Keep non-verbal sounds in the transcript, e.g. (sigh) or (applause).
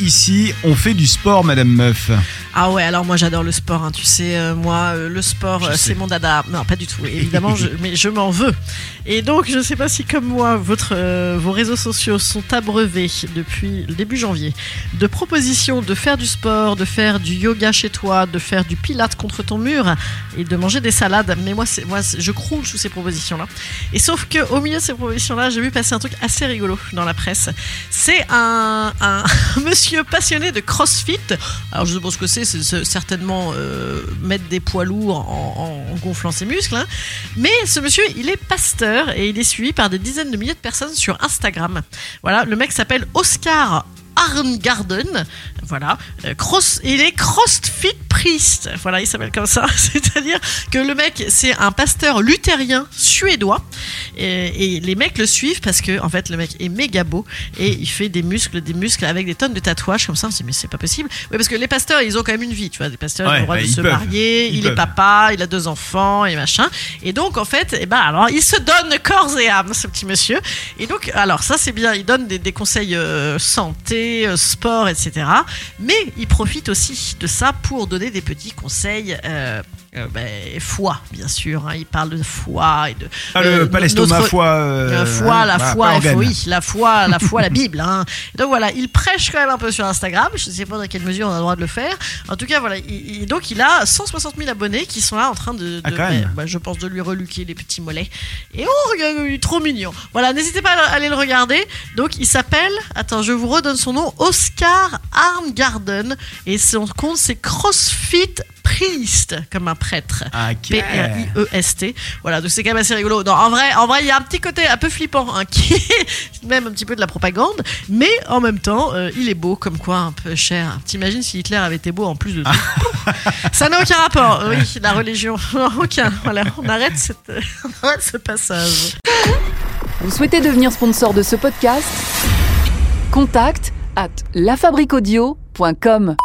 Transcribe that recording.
Ici, on fait du sport, Madame Meuf. Ah ouais, alors moi j'adore le sport, hein. tu sais, euh, moi euh, le sport euh, c'est mon dada. Non, pas du tout, évidemment, je, mais je m'en veux. Et donc je sais pas si comme moi, votre, vos réseaux sociaux sont abreuvés depuis le début janvier de propositions de faire du sport, de faire du yoga chez toi, de faire du pilate contre ton mur et de manger des salades. Mais moi, moi je croule sous ces propositions-là. Et sauf que au milieu de ces propositions-là, j'ai vu passer un truc assez rigolo dans la presse. C'est un, un (laughs) monsieur passionné de CrossFit. Alors je ce que c'est, certainement euh, mettre des poids lourds en gonflant ses muscles. hein. Mais ce monsieur, il est pasteur et il est suivi par des dizaines de milliers de personnes sur Instagram. Voilà, le mec s'appelle Oscar Arngarden. Voilà, Euh, cross, il est CrossFit Priest. Voilà, il s'appelle comme ça. (laughs) C'est-à-dire que le mec, c'est un pasteur luthérien suédois. Et, et les mecs le suivent parce que, en fait, le mec est méga beau et il fait des muscles, des muscles avec des tonnes de tatouages comme ça. On se dit, mais c'est pas possible. Oui, parce que les pasteurs, ils ont quand même une vie, tu vois. Les pasteurs, ils ont le droit bah, de se peuvent. marier, Ils il est papa, il a deux enfants et machin. Et donc, en fait, eh ben, alors, il se donne corps et âme, ce petit monsieur. Et donc, alors, ça, c'est bien. Il donne des, des conseils euh, santé, euh, sport, etc. Mais il profite aussi de ça pour donner des petits conseils. Euh, euh, ben, foi, bien sûr. hein. Il parle de foi et de. Pas, le, euh, pas l'estomac, foi. euh, la foi, la voilà, foi, la foi, la foi, la Bible. hein. Donc voilà, il prêche quand même un peu sur Instagram. Je ne sais pas dans quelle mesure on a le droit de le faire. En tout cas, voilà. il- il- donc il a 160 000 abonnés qui sont là en train de, de- Ah, quand même. bah, je pense, de lui reluquer les petits mollets. Et oh, regarde, il est trop mignon. Voilà, n'hésitez pas à aller le regarder. Donc il s'appelle, attends, je vous redonne son nom, Oscar Arngarden. Et son compte c'est CrossFit Priest, comme un prêtre. Ah, ok. P-R-I-E-S-T. E Voilà, donc c'est quand même assez rigolo. Non, en vrai, en vrai, il y a un petit côté un peu flippant, hein, qui est même un petit peu de la propagande, mais en même temps, euh, il est beau, comme quoi un peu cher. T'imagines si Hitler avait été beau en plus de tout? Ça n'a aucun rapport. (laughs) Oui, la religion, aucun. Voilà, on arrête, cette, on arrête ce passage. Vous souhaitez devenir sponsor de ce podcast? Contact à lafabriquaudio.com.